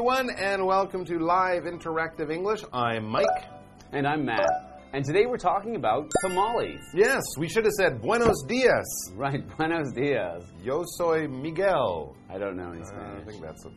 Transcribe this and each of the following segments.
everyone, and welcome to Live Interactive English. I'm Mike. And I'm Matt. And today we're talking about tamales. Yes, we should have said Buenos dias. Right, buenos dias. Yo soy Miguel. I don't know any uh, I Spanish. think that's a,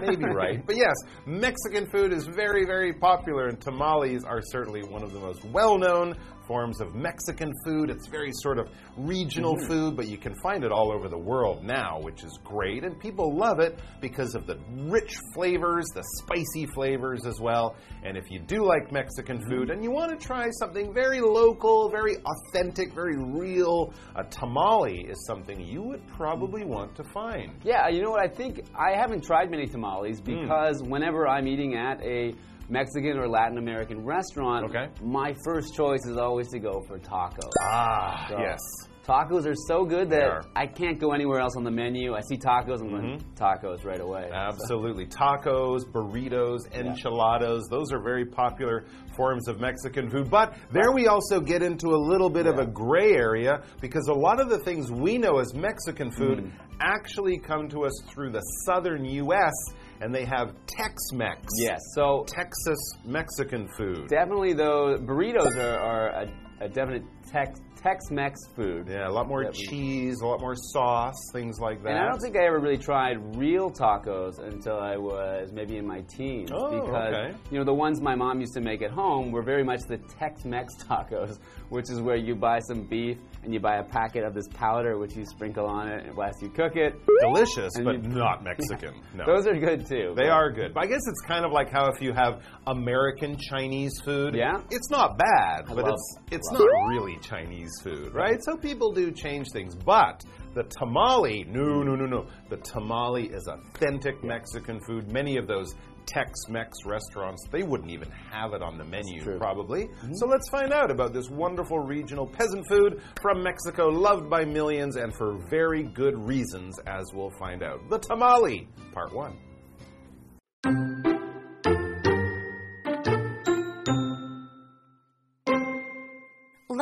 maybe right. But yes, Mexican food is very, very popular, and tamales are certainly one of the most well known forms of Mexican food. It's very sort of regional mm-hmm. food, but you can find it all over the world now, which is great. And people love it because of the rich flavors, the spicy flavors as well. And if you do like Mexican mm-hmm. food and you want to try something very local, very authentic, very real, a tamale is something you would probably mm-hmm. want to find. Yeah, you know what? I think I haven't tried many tamales Hmm. because whenever I'm eating at a Mexican or Latin American restaurant, Okay. my first choice is always to go for tacos. Ah, So, yes. Tacos are so good that. I can't go anywhere else on the menu. I see tacos, I'm Mm-hmm. tacos right away. Absolutely. Tacos, burritos, enchiladas, those are very popular forms of Mexican food. But there we also get into a little bit of a gray area because a lot of the things we know as Mexican food Mm. actually come to us through the southern U.S. and they have Tex Mex. Yes, so Texas Mexican food. definitely though burritos are, are a, a definite Tex Tex-Mex food. Yeah, a lot more cheese, a lot more sauce, things like that. And I don't think I ever really tried real tacos until I was maybe in my teens. Oh, because, okay. you know, the ones my mom used to make at home were very much the Tex Mex tacos, which is where you buy some beef and you buy a packet of this powder which you sprinkle on it whilst you cook it. Delicious, but you- not Mexican. No. Those are good too. They are good. But I guess it's kind of like how if you have American Chinese food, Yeah. it's not bad, but love- it's it's not really Chinese food, right? So people do change things. But the tamale, no, no, no, no. The tamale is authentic Mexican food. Many of those Tex-Mex restaurants, they wouldn't even have it on the menu, probably. Mm-hmm. So let's find out about this wonderful regional peasant food from Mexico, loved by millions, and for very good reasons, as we'll find out. The tamale, part one.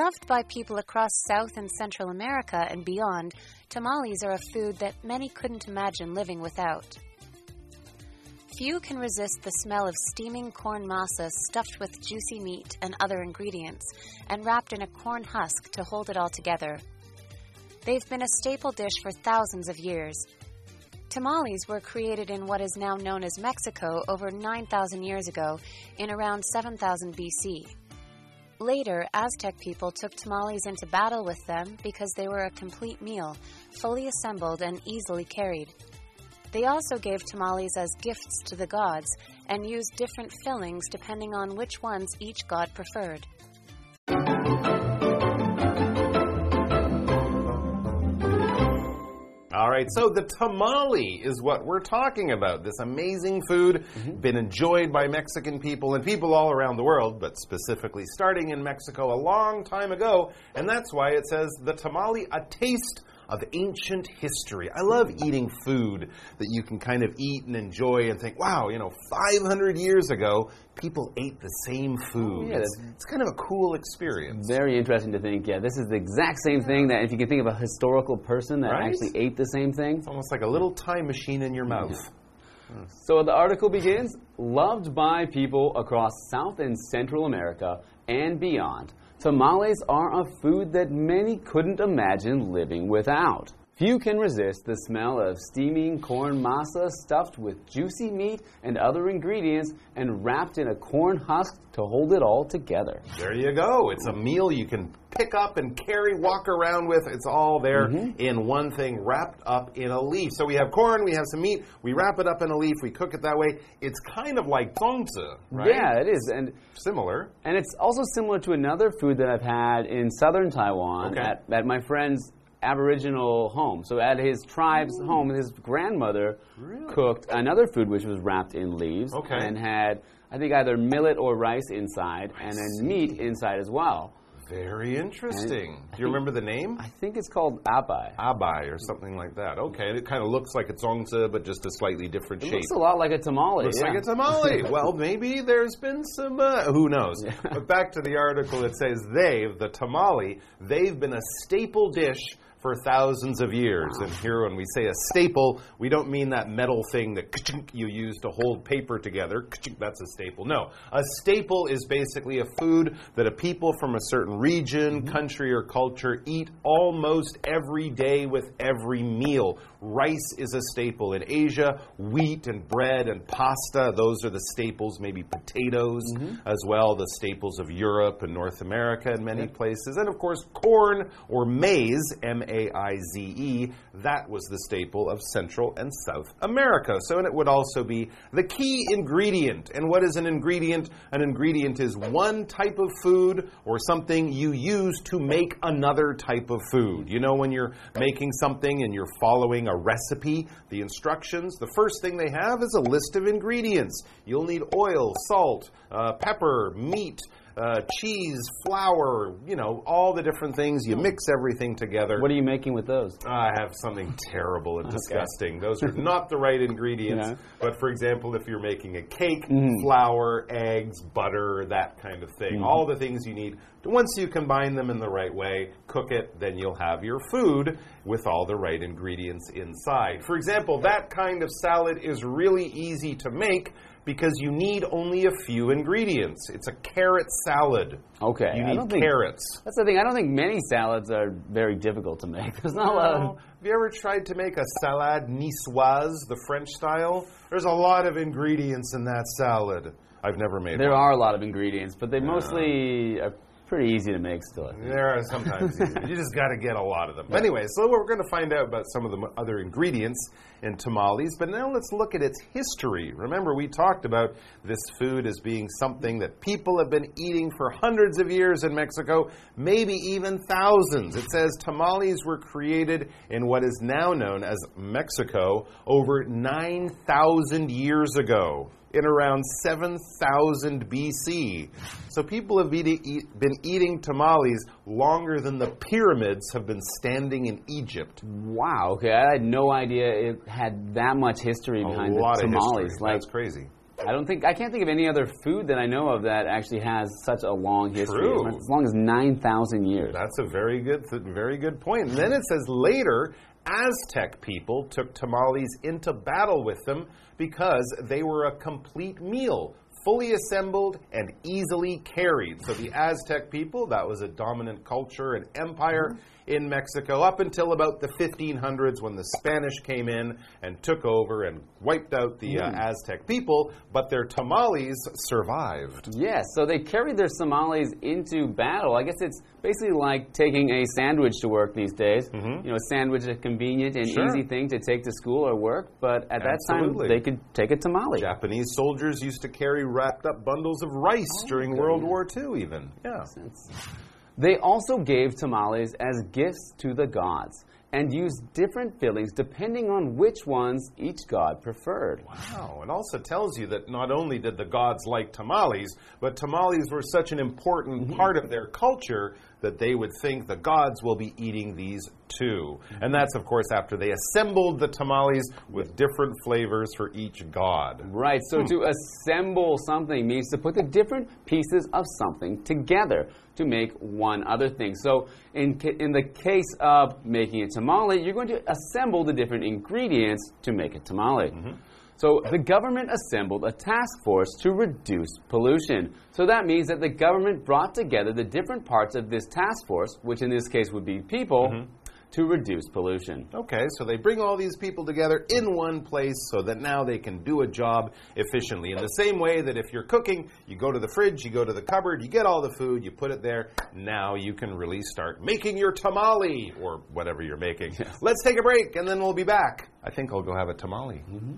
Loved by people across South and Central America and beyond, tamales are a food that many couldn't imagine living without. Few can resist the smell of steaming corn masa stuffed with juicy meat and other ingredients and wrapped in a corn husk to hold it all together. They've been a staple dish for thousands of years. Tamales were created in what is now known as Mexico over 9,000 years ago in around 7000 BC. Later, Aztec people took tamales into battle with them because they were a complete meal, fully assembled and easily carried. They also gave tamales as gifts to the gods and used different fillings depending on which ones each god preferred. Right, so the tamale is what we're talking about. This amazing food, mm-hmm. been enjoyed by Mexican people and people all around the world, but specifically starting in Mexico a long time ago. And that's why it says the tamale, a taste of ancient history. I love eating food that you can kind of eat and enjoy and think, wow, you know, 500 years ago, people ate the same food. yeah, it's, it's kind of a cool experience. Very interesting to think, yeah, this is the exact same thing that if you can think of a historical person that Right? actually ate the same thing. It's almost like a little time machine in your mouth. So the article begins loved by people across South and Central America and beyond. Tamales are a food that many couldn't imagine living without. Few can resist the smell of steaming corn masa stuffed with juicy meat and other ingredients and wrapped in a corn husk to hold it all together. There you go. It's a meal you can pick up and carry, walk around with. It's all there mm-hmm. in one thing, wrapped up in a leaf. So we have corn, we have some meat, we wrap it up in a leaf, we cook it that way. It's kind of like zongzi, right? Yeah, it is. And Similar. And it's also similar to another food that I've had in southern Taiwan Okay. at, at my friend's Aboriginal home. So at his tribe's home, his grandmother cooked another food which was wrapped in leaves Okay. and had, I think, either millet or rice inside and then meat inside as well. Very interesting. Do you remember the name? I think it's called abai. Abai or something like that. Okay, and it kind of looks like a zongzi, but just a slightly different shape. It shape. looks a lot like a tamale. Looks yeah. like a tamale. well, maybe there's been some. Uh, who knows? But back to the article, it says they, the tamale, they've been a staple dish for thousands of years. And here, when we say a staple, we don't mean that metal thing that you use to hold paper together. That's a staple. No, a staple is basically a food that a people from a certain region, mm-hmm. country, or culture eat almost every day with every meal. Rice is a staple in Asia. Wheat and bread and pasta, those are the staples. Maybe potatoes mm-hmm. as well, the staples of Europe and North America in many places. And of course, corn or maize, M A I Z E, that was the staple of Central and South America. So, and it would also be the key ingredient. And what is an ingredient? An ingredient is one type of food or something you use to make another type of food. You know, when you're making something and you're following a recipe, the instructions, the first thing they have is a list of ingredients. You'll need oil, salt, uh, pepper, meat. Uh, cheese, flour, you know, all the different things. You mix everything together. What are you making with those? I have something terrible and disgusting. Those are not the right ingredients. But for example, if you're making a cake, Mm-hmm. flour, eggs, butter, that kind of thing, all the things you need. Once you combine them in the right way, cook it, then you'll have your food with all the right ingredients inside. For example, that kind of salad is really easy to make because you need only a few ingredients. It's a carrot salad. Okay, You I need don't think- carrots. That's the thing. I don't think many salads are very difficult to make. There's not a lot of. Have you ever tried to make a salade niçoise, the French style? There's a lot of ingredients in that salad. I've never made There one. are a lot of ingredients, but they mostly are pretty easy to make still. There are sometimes easy. you just got to get a lot of them. Anyway, so we're going to find out about some of the other ingredients in tamales, but now let's look at its history. Remember, we talked about this food as being something that people have been eating for hundreds of years in Mexico, maybe even thousands. It says tamales were created in what is now known as Mexico over 9,000 years ago in around 7000 BC. So people have been, eating tamales longer than the pyramids have been standing in Egypt. Wow. Okay, I had no idea it had that much history A behind lot the of tamales. history. Like, That's crazy. I don't think I can't think of any other food that I know of that actually has such a long history. True. As long as nine thousand years. That's a very good, th- very good point. And then it says later, Aztec people took tamales into battle with them because they were a complete meal, fully assembled and easily carried. So the Aztec people, that was a dominant culture and empire in Mexico up until about the 1500s when the Spanish came in and took over and wiped out the uh, Aztec people, but their tamales survived. Yes, so they carried their tamales into battle. I guess it's basically like taking a sandwich to work these days. You know, a sandwich is a convenient and. Sure. easy thing to take to school or work, but at that Absolutely. time they could take a tamale. Japanese soldiers used to carry wrapped up bundles of rice during World War II, even. Yeah. They also gave tamales as gifts to the gods and used different fillings depending on which ones each god preferred. Wow. It also tells you that not only did the gods like tamales, but tamales were such an important mm-hmm. part of their culture that they would think the gods will be eating these too. And that's, of course, after they assembled the tamales with different flavors for each god. Right, so Hmm. to assemble something means to put the different pieces of something together to make one other thing. So, in, in the case of making a tamale, you're going to assemble the different ingredients to make a tamale. Mm-hmm. So, the government assembled a task force to reduce pollution. So, that means that the government brought together the different parts of this task force, which in this case would be people, Mm-hmm. To reduce pollution. Okay, so they bring all these people together in one place so that now they can do a job efficiently. In the same way that if you're cooking, you go to the fridge, you go to the cupboard, you get all the food, you put it there. Now you can really start making your tamale or whatever you're making. Let's take a break and then we'll be back. I think I'll go have a tamale. Mm-hmm.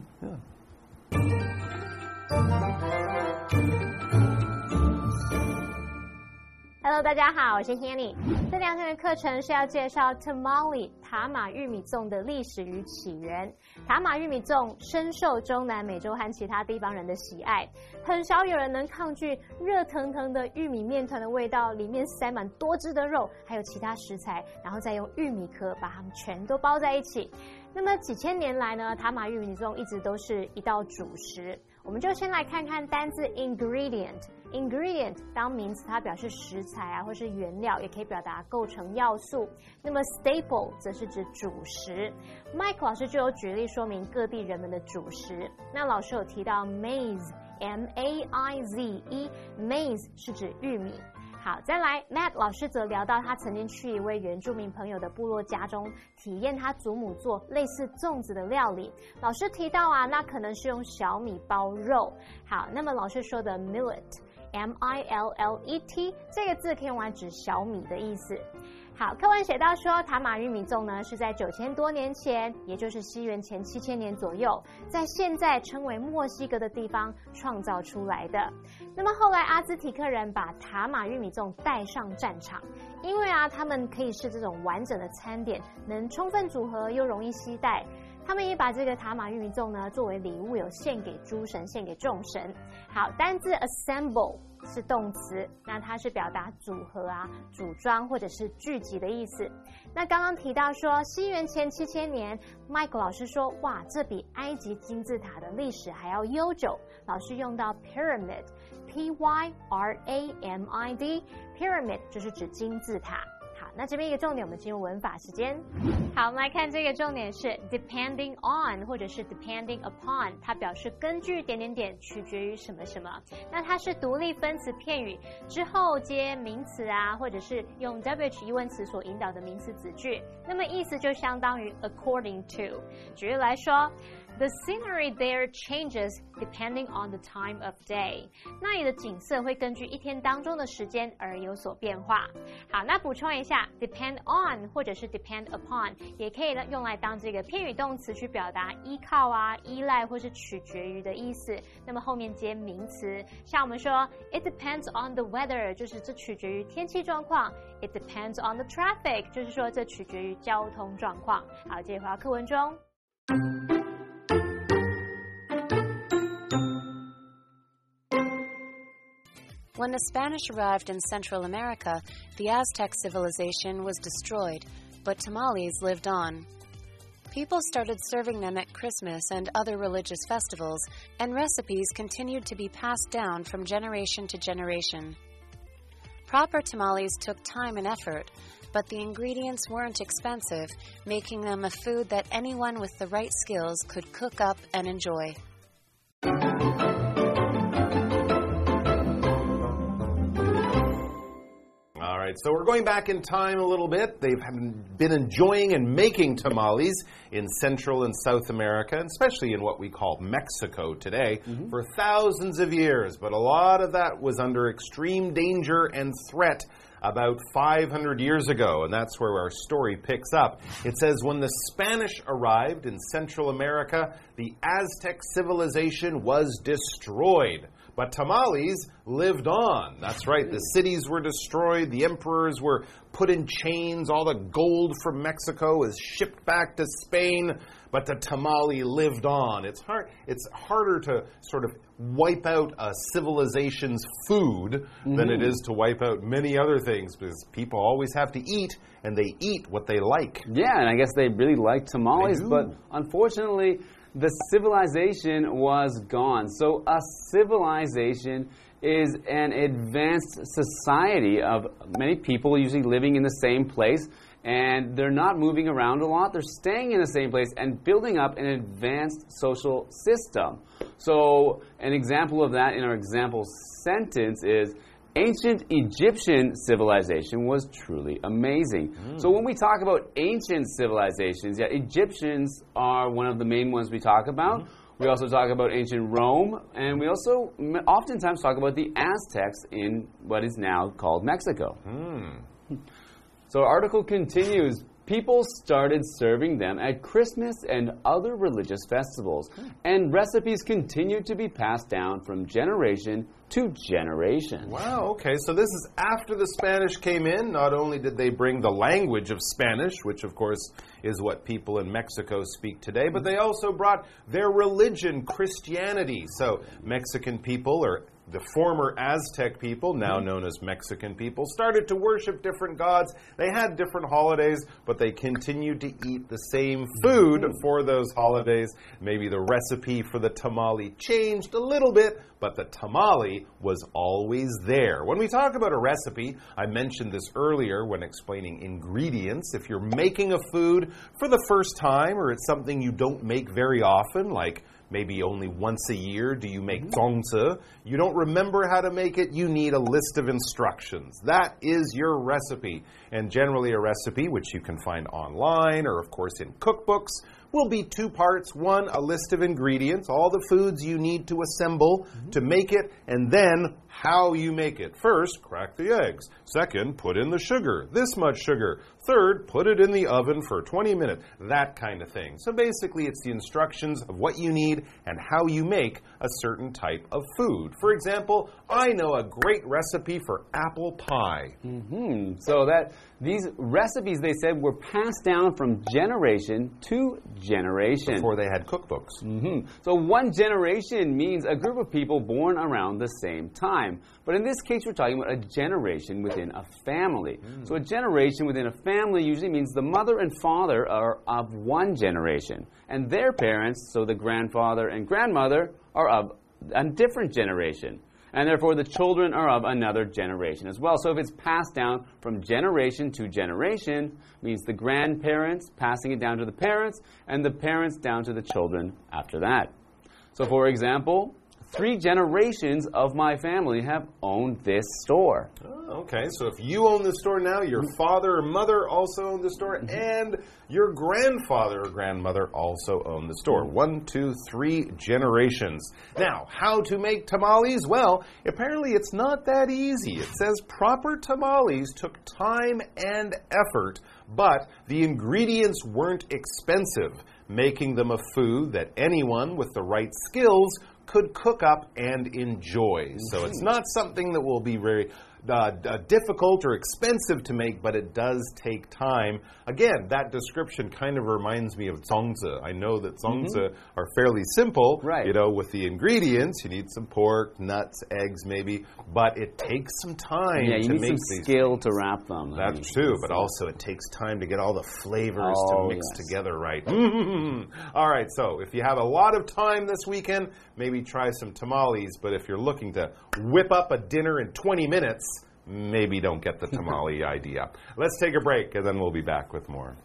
Hello，大家好，我是 Hanny。这两天的课程是要介绍 tamale 塔马玉米粽的历史与起源。塔马玉米粽深受中南美洲和其他地方人的喜爱，很少有人能抗拒热腾腾的玉米面团的味道，里面塞满多汁的肉，还有其他食材，然后再用玉米壳把它们全都包在一起。那么几千年来呢，塔马玉米粽一直都是一道主食。我们就先来看看单字 ingredient。Ingredient 当名词，它表示食材啊，或是原料，也可以表达构成要素。那么 staple 则是指主食。Mike 老师就有举例说明各地人们的主食。那老师有提到 maize，m a i z e，maize 是指玉米。好，再来，Matt 老师则聊到他曾经去一位原住民朋友的部落家中，体验他祖母做类似粽子的料理。老师提到啊，那可能是用小米包肉。好，那么老师说的 millet M I L L E T 这个字可以用来指小米的意思。好，课文写到说，塔马玉米粽呢是在九千多年前，也就是西元前七千年左右，在现在称为墨西哥的地方创造出来的。那么后来阿兹提克人把塔马玉米粽带上战场，因为啊，他们可以是这种完整的餐点，能充分组合又容易携带。他们也把这个塔玛玉米粽呢作为礼物，有献给诸神，献给众神。好，单字 assemble。是动词，那它是表达组合啊、组装或者是聚集的意思。那刚刚提到说，西元前七千年，Mike 老师说，哇，这比埃及金字塔的历史还要悠久。老师用到 pyramid，p y r a m i d，pyramid 就是指金字塔。那这边一个重点，我们进入文法时间。好，我们来看这个重点是 depending on 或者是 depending upon，它表示根据点点点，取决于什么什么。那它是独立分词片语之后接名词啊，或者是用 wh 疑问词所引导的名词子句。那么意思就相当于 according to。举例来说。The scenery there changes depending on the time of day。那里的景色会根据一天当中的时间而有所变化。好，那补充一下，depend on 或者是 depend upon 也可以用来当这个偏语动词去表达依靠啊、依赖或是取决于的意思。那么后面接名词，像我们说，it depends on the weather，就是这取决于天气状况；it depends on the traffic，就是说这取决于交通状况。好，接着回到课文中。When the Spanish arrived in Central America, the Aztec civilization was destroyed, but tamales lived on. People started serving them at Christmas and other religious festivals, and recipes continued to be passed down from generation to generation. Proper tamales took time and effort, but the ingredients weren't expensive, making them a food that anyone with the right skills could cook up and enjoy. Right, so we're going back in time a little bit. They've been enjoying and making tamales in Central and South America, especially in what we call Mexico today, mm -hmm. for thousands of years. But a lot of that was under extreme danger and threat about 500 years ago, and that's where our story picks up. It says When the Spanish arrived in Central America, the Aztec civilization was destroyed. But tamales lived on. That's right. The cities were destroyed. The emperors were put in chains. All the gold from Mexico is shipped back to Spain. But the tamale lived on. It's hard. It's harder to sort of wipe out a civilization's food mm -hmm. than it mm-hmm. to wipe out many other things because people always have to eat and they eat what they like. Yeah, and I guess they really like tamales, but unfortunately the civilization was gone. So, a civilization is an advanced society of many people usually living in the same place and they're not moving around a lot. They're staying in the same place and building up an advanced social system. So, an example of that in our example sentence is ancient Egyptian civilization was truly amazing. Mm. So when we talk about ancient civilizations, yeah, Egyptians are one of the main ones we talk about. Mm. We also talk about ancient Rome, and we also oftentimes talk about the Aztecs in what is now called Mexico. Mm. So our article continues. People started serving them at Christmas and other religious festivals, hmm. and recipes continued to be passed down from generation to generation. Wow, okay, so this is after the Spanish came in. Not only did they bring the language of Spanish, which of course is what people in Mexico speak today, but they also brought their religion, Christianity. So Mexican people or the former Aztec people, now mm-hmm. known as Mexican people, started to worship different gods. They had different holidays, but they continued to eat the same food mm-hmm. for those holidays. Maybe the recipe for the tamale changed a little bit, but the tamale was always there. When we talk about a recipe, I mentioned this earlier when explaining ingredients. If you're making a food for the first time or it's something you don't make very often, like maybe only once a year do you make zongzi. You don't remember how to make it, you need a list of instructions. That is your recipe. And generally, a recipe, which you can find online or, of course, in cookbooks, will be two parts. One, a list of ingredients, all the foods you need to assemble to make it, and then how you make it. First, crack the eggs. Second, put in the sugar, this much sugar. Third, put it in the oven for 20 minutes. That kind of thing. So basically, it's the instructions of what you need and how you make a certain type of food. For example, I know a great recipe for apple pie. Hmm. So that these recipes, they said, were passed down from generation to generation. Before they had cookbooks. Mhm. So one generation means a group of people born around the same time. But in this case, we're talking about a generation within a family. So a generation within a family usually means the mother and father are of one generation, and their parents, so the grandfather and grandmother, are of a different generation. And therefore, the children are of another generation as well. So, if it's passed down from generation to generation, means the grandparents passing it down to the parents, and the parents down to the children after that. So, for example, three generations of my family have owned this store. Oh, okay, so if you own the store now, your mm-hmm. father or mother also owned the store, mm-hmm. and your grandfather or grandmother also owned the store. Mm-hmm. One, two, three generations. Now, how to make tamales? Well, apparently it's not that easy. It says proper tamales took time and effort, but the ingredients weren't expensive, making them a food that anyone with the right skills could cook up and enjoy. So it's not something that will be very uh, uh, difficult or expensive to make, but it does take time. Again, that description kind of reminds me of zongzi. I know that zongzi are fairly simple, Right. You know, with the ingredients, you need some pork, nuts, eggs, maybe, but it takes some time Yeah, you to need make some skill to wrap them. I That's mean, true, but also it takes time to get all the flavors Oh, to mix yes. together right. all right, so if you have a lot of time this weekend, maybe try some tamales, but if you're looking to whip up a dinner in 20 minutes, maybe don't get the tamale idea. Let's take a break and then we'll be back with more.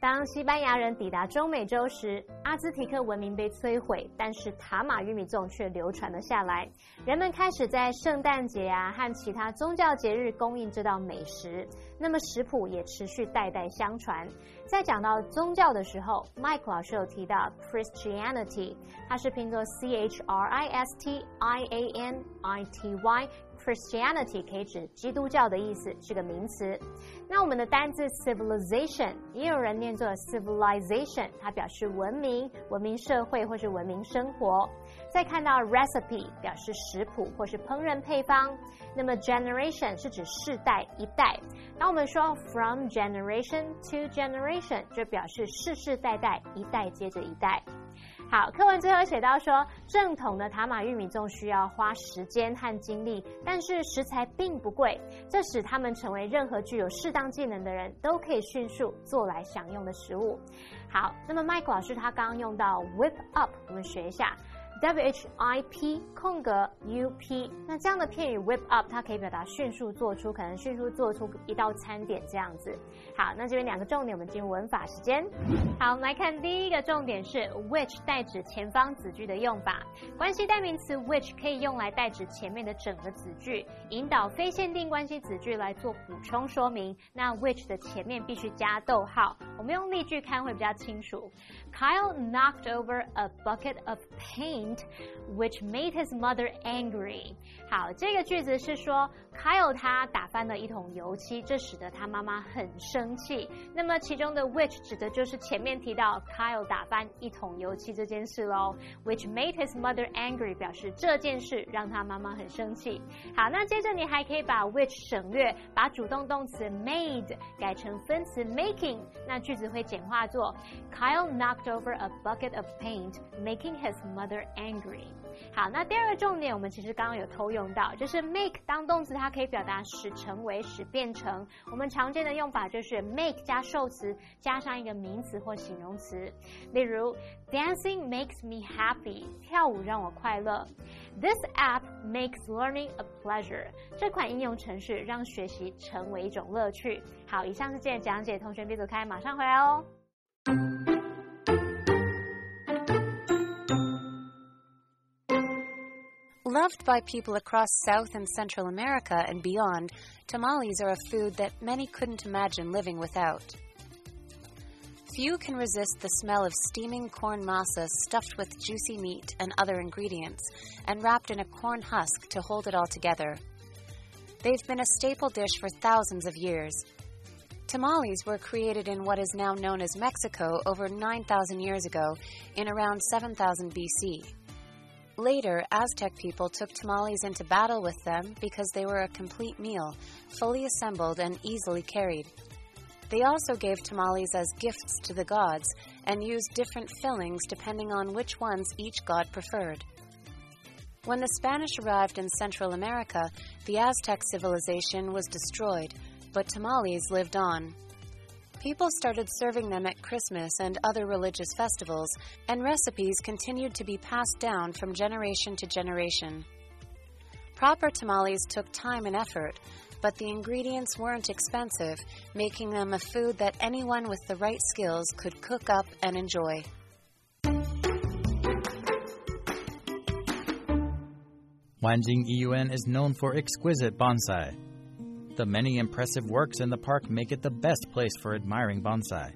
当西班牙人抵达中美洲时，阿兹提克文明被摧毁，但是塔玛玉米粽却流传了下来。人们开始在圣诞节啊和其他宗教节日供应这道美食，那么食谱也持续代代相传。在讲到宗教的时候，Mike 老师有提到 Christianity，它是拼作 C H R I S T I A N I T Y。Christianity 可以指基督教的意思，是个名词。那我们的单字 civilization 也有人念作 civilization，它表示文明、文明社会或是文明生活。再看到 recipe 表示食谱或是烹饪配方，那么 generation 是指世代一代。当我们说 from generation to generation，就表示世世代代一代接着一代。好，课文最后写到说，正统的塔马玉米粽需要花时间和精力，但是食材并不贵，这使他们成为任何具有适当技能的人都可以迅速做来享用的食物。好，那么麦克老师他刚刚用到 whip up，我们学一下。W H I P 空格 U P，那这样的片语 whip up，它可以表达迅速做出，可能迅速做出一道餐点这样子。好，那这边两个重点，我们进入文法时间。好，我们来看第一个重点是 which 代指前方子句的用法。关系代名词 which 可以用来代指前面的整个子句，引导非限定关系子句来做补充说明。那 which 的前面必须加逗号。我们用例句看会比较清楚。Kyle knocked over a bucket of paint which made his mother angry. 好，这个句子是说 Kyle 他打翻了一桶油漆，这使得他妈妈很生气。那么其中的 which 指的就是前面提到 Kyle 打翻一桶油漆这件事喽。Which made his mother angry 表示这件事让他妈妈很生气。好，那接着你还可以把 which 省略，把主动动词 made 改成分词 making，那句子会简化做 Kyle knocked over a bucket of paint, making his mother angry。好，那第二个重点，我们其实刚刚有偷用到，就是 make 当动词，它可以表达使成为、使变成。我们常见的用法就是 make 加受词，加上一个名词或形容词。例如，Dancing makes me happy，跳舞让我快乐。This app makes learning a pleasure，这款应用程式让学习成为一种乐趣。好，以上是今天讲解，同学别走开，马上回来哦。Loved by people across South and Central America and beyond, tamales are a food that many couldn't imagine living without. Few can resist the smell of steaming corn masa stuffed with juicy meat and other ingredients and wrapped in a corn husk to hold it all together. They've been a staple dish for thousands of years. Tamales were created in what is now known as Mexico over 9,000 years ago in around 7000 BC. Later, Aztec people took tamales into battle with them because they were a complete meal, fully assembled and easily carried. They also gave tamales as gifts to the gods and used different fillings depending on which ones each god preferred. When the Spanish arrived in Central America, the Aztec civilization was destroyed, but tamales lived on. People started serving them at Christmas and other religious festivals, and recipes continued to be passed down from generation to generation. Proper tamales took time and effort, but the ingredients weren't expensive, making them a food that anyone with the right skills could cook up and enjoy. Wanjing Yiyuan is known for exquisite bonsai. The many impressive works in the park make it the best place for admiring bonsai.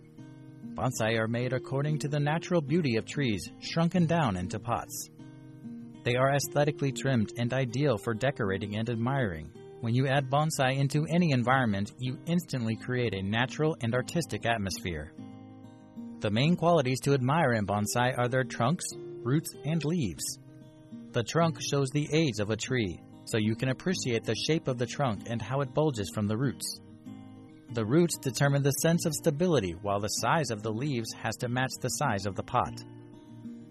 Bonsai are made according to the natural beauty of trees, shrunken down into pots. They are aesthetically trimmed and ideal for decorating and admiring. When you add bonsai into any environment, you instantly create a natural and artistic atmosphere. The main qualities to admire in bonsai are their trunks, roots, and leaves. The trunk shows the age of a tree, so you can appreciate the shape of the trunk and how it bulges from the roots. The roots determine the sense of stability, while the size of the leaves has to match the size of the pot.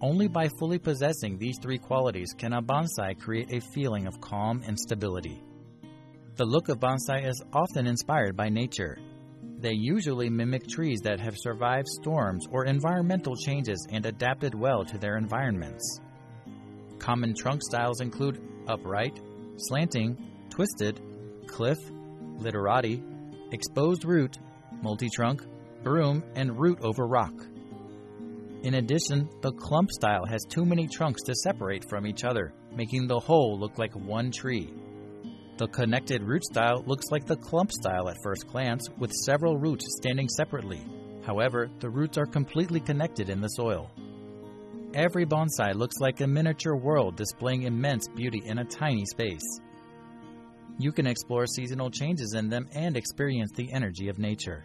Only by fully possessing these three qualities can a bonsai create a feeling of calm and stability. The look of bonsai is often inspired by nature. They usually mimic trees that have survived storms or environmental changes and adapted well to their environments. Common trunk styles include upright, slanting, twisted, cliff, literati, exposed root, multi trunk, broom, and root over rock. In addition, the clump style has too many trunks to separate from each other, making the whole look like one tree. The connected root style looks like the clump style at first glance, with several roots standing separately. However, the roots are completely connected in the soil. Every bonsai looks like a miniature world displaying immense beauty in a tiny space. You can explore seasonal changes in them and experience the energy of nature.